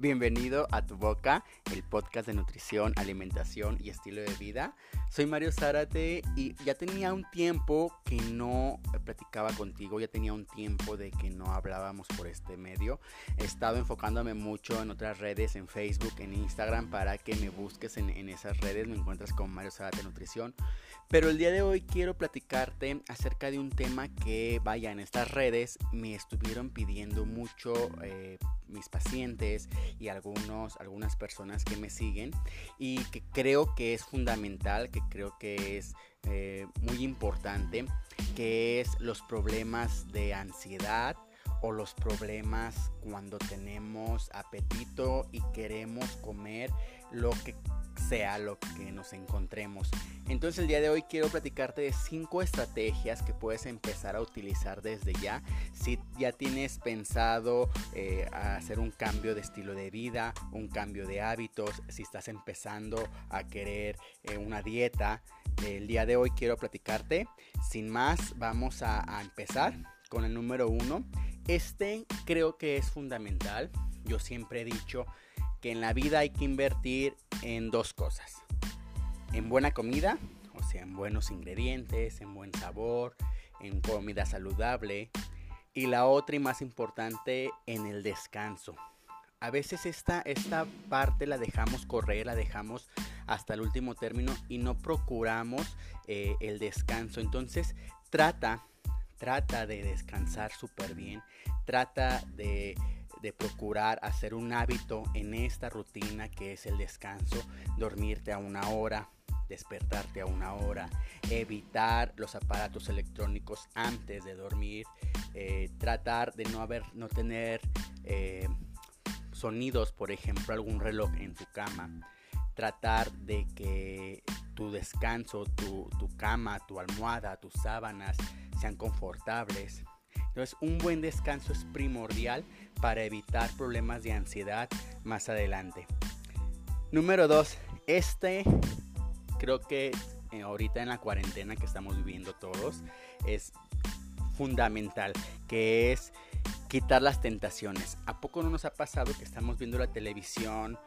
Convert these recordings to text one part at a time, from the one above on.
Bienvenido a Tu Boca, el podcast de nutrición, alimentación y estilo de vida. Soy Mario Zárate y ya tenía un tiempo que no platicaba contigo, ya tenía un tiempo de que no hablábamos por este medio. He estado enfocándome mucho en otras redes, en Facebook, en Instagram, para que me busques en, esas redes. Me encuentras con Mario Zárate Nutrición. Pero el día de hoy quiero platicarte acerca de un tema que, vaya, en estas redes me estuvieron pidiendo mucho eh, mis pacientes y algunos, algunas personas que me siguen y que creo que es fundamental, que creo que es eh, muy importante, que es los problemas de ansiedad o los problemas cuando tenemos apetito y queremos comer lo que sea lo que nos encontremos. Entonces el día de hoy quiero platicarte de cinco estrategias que puedes empezar a utilizar desde ya. Si ya tienes pensado eh, hacer un cambio de estilo de vida, un cambio de hábitos, si estás empezando a querer eh, una dieta, el día de hoy quiero platicarte. Sin más, vamos a empezar con el número uno. Este creo que es fundamental. Yo siempre he dicho que en la vida hay que invertir en dos cosas. En buena comida, o sea, en buenos ingredientes, en buen sabor, en comida saludable. Y la otra y más importante, en el descanso. A veces esta, esta parte la dejamos correr, la dejamos hasta el último término y no procuramos eh, el descanso. Entonces trata, trata de descansar súper bien, trata de de procurar hacer un hábito en esta rutina que es el descanso, dormirte a una hora, despertarte a una hora, evitar los aparatos electrónicos antes de dormir, eh, tratar de no haber, no tener eh, sonidos, por ejemplo, algún reloj en tu cama, tratar de que tu descanso, tu, tu cama, tu almohada, tus sábanas sean confortables. Entonces, un buen descanso es primordial para evitar problemas de ansiedad más adelante. Número 2. Este creo que eh, ahorita en la cuarentena que estamos viviendo todos es fundamental, que es quitar las tentaciones. ¿A poco no nos ha pasado que estamos viendo la televisión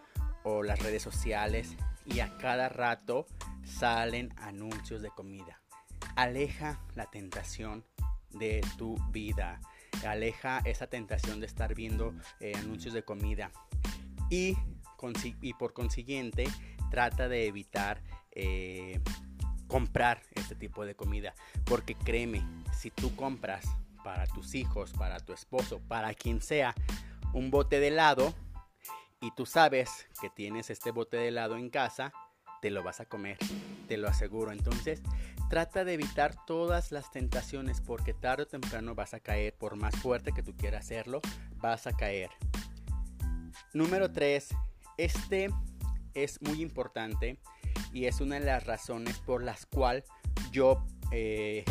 o las redes sociales y a cada rato salen anuncios de comida? Aleja la tentación de tu vida. Aleja esa tentación de estar viendo eh, anuncios de comida. Y, por consiguiente trata de evitar eh, comprar este tipo de comida. Porque créeme si tú compras para tus hijos para tu esposo para quien sea un bote de helado y tú sabes que tienes este bote de helado en casa te lo vas a comer, te lo aseguro. Entonces, trata de evitar todas las tentaciones porque tarde o temprano vas a caer, por más fuerte que tú quieras hacerlo, vas a caer. Número 3, este es muy importante y es una de las razones por las cuales yo eh,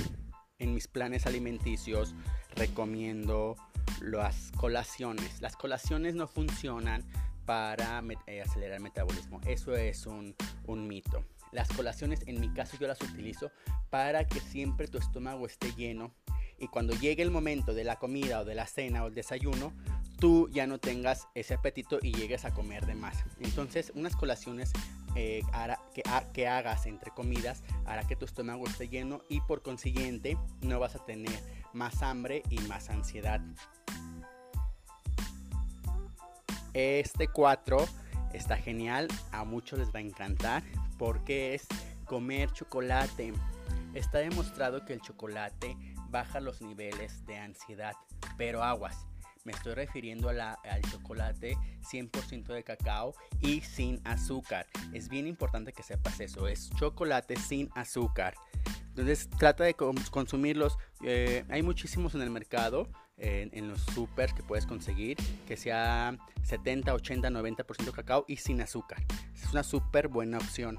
en mis planes alimenticios recomiendo las colaciones. Las colaciones no funcionan para eh, acelerar el metabolismo. Eso es un, un mito. Las colaciones en mi caso yo las utilizo para que siempre tu estómago esté lleno y cuando llegue el momento de la comida o de la cena o el desayuno, tú ya no tengas ese apetito y llegues a comer de más. Entonces, unas colaciones eh, que, que, hagas entre comidas hará que tu estómago esté lleno y por consiguiente no vas a tener más hambre y más ansiedad. Este 4 está genial, a muchos les va a encantar porque es comer chocolate. Está demostrado que el chocolate baja los niveles de ansiedad, pero aguas. Me estoy refiriendo al chocolate 100% de cacao y sin azúcar. Es bien importante que sepas eso. Es chocolate sin azúcar. Entonces trata de consumirlos. Eh, hay muchísimos en el mercado en, los supers que puedes conseguir, que sea 70, 80, 90% cacao y sin azúcar. Es una súper buena opción.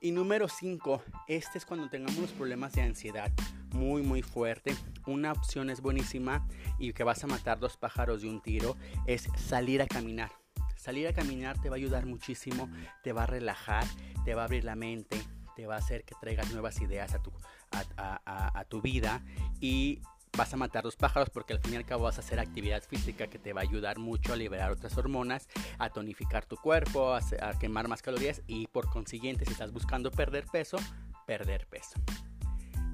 Y número 5, este es cuando tengamos los problemas de ansiedad muy muy fuerte. Una opción es buenísima y que vas a matar dos pájaros de un tiro es salir a caminar. Salir a caminar te va a ayudar muchísimo, te va a relajar, te va a abrir la mente, te va a hacer que traigas nuevas ideas a tu, a, tu vida y vas a matar los pájaros porque al fin y al cabo vas a hacer actividad física que te va a ayudar mucho a liberar otras hormonas, a tonificar tu cuerpo, a, quemar más calorías y por consiguiente si estás buscando perder peso, perder peso.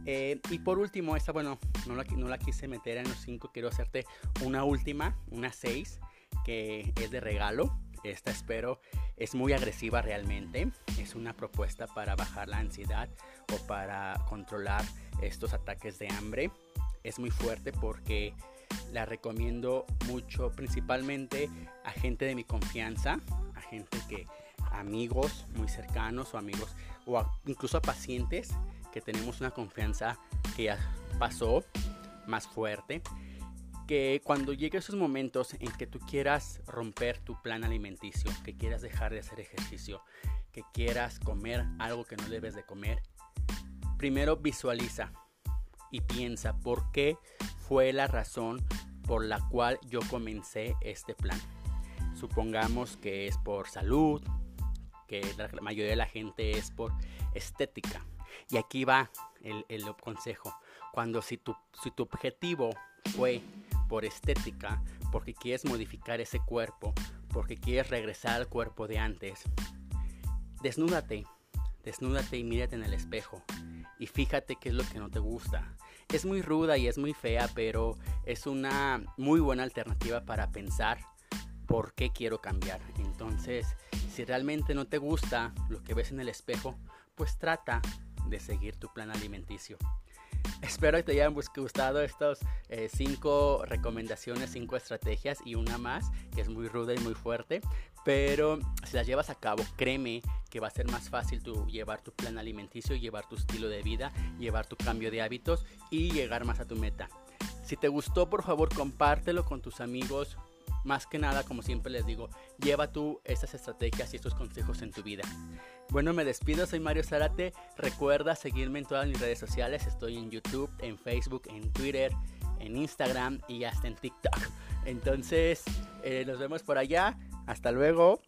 Eh, y por último, esta, bueno, no la, no la quise meter en los 5, quiero hacerte una última, una 6, que es de regalo. Esta espero es muy agresiva realmente. Es una propuesta para bajar la ansiedad o para controlar estos ataques de hambre. Es muy fuerte porque la recomiendo mucho, principalmente a gente de mi confianza, a gente que, amigos muy cercanos o amigos, o incluso a pacientes que tenemos una confianza que ya pasó más fuerte que cuando llegue esos momentos en que tú quieras romper tu plan alimenticio, que quieras dejar de hacer ejercicio, que quieras comer algo que no debes de comer, primero visualiza y piensa por qué fue la razón por la cual yo comencé este plan. Supongamos que es por salud, que la mayoría de la gente es por estética. Y aquí va el, consejo. Cuando si tu, si tu objetivo fue por estética, porque quieres modificar ese cuerpo, porque quieres regresar al cuerpo de antes, desnúdate, desnúdate y mírate en el espejo y fíjate qué es lo que no te gusta. Es muy ruda y es muy fea, pero es una muy buena alternativa para pensar por qué quiero cambiar. Entonces, si realmente no te gusta lo que ves en el espejo, pues trata de seguir tu plan alimenticio. Espero que te hayan gustado estas eh, cinco recomendaciones, cinco estrategias y una más que es muy ruda y muy fuerte. Pero si las llevas a cabo, créeme que va a ser más fácil tu, llevar tu plan alimenticio, llevar tu estilo de vida, llevar tu cambio de hábitos y llegar más a tu meta. Si te gustó, por favor, compártelo con tus amigos, más que nada, como siempre les digo, lleva tú estas estrategias y estos consejos en tu vida. Bueno, me despido, soy Mario Zárate. Recuerda seguirme en todas mis redes sociales. Estoy en YouTube, en Facebook, en Twitter, en Instagram y hasta en TikTok. Entonces, eh, nos vemos por allá. Hasta luego.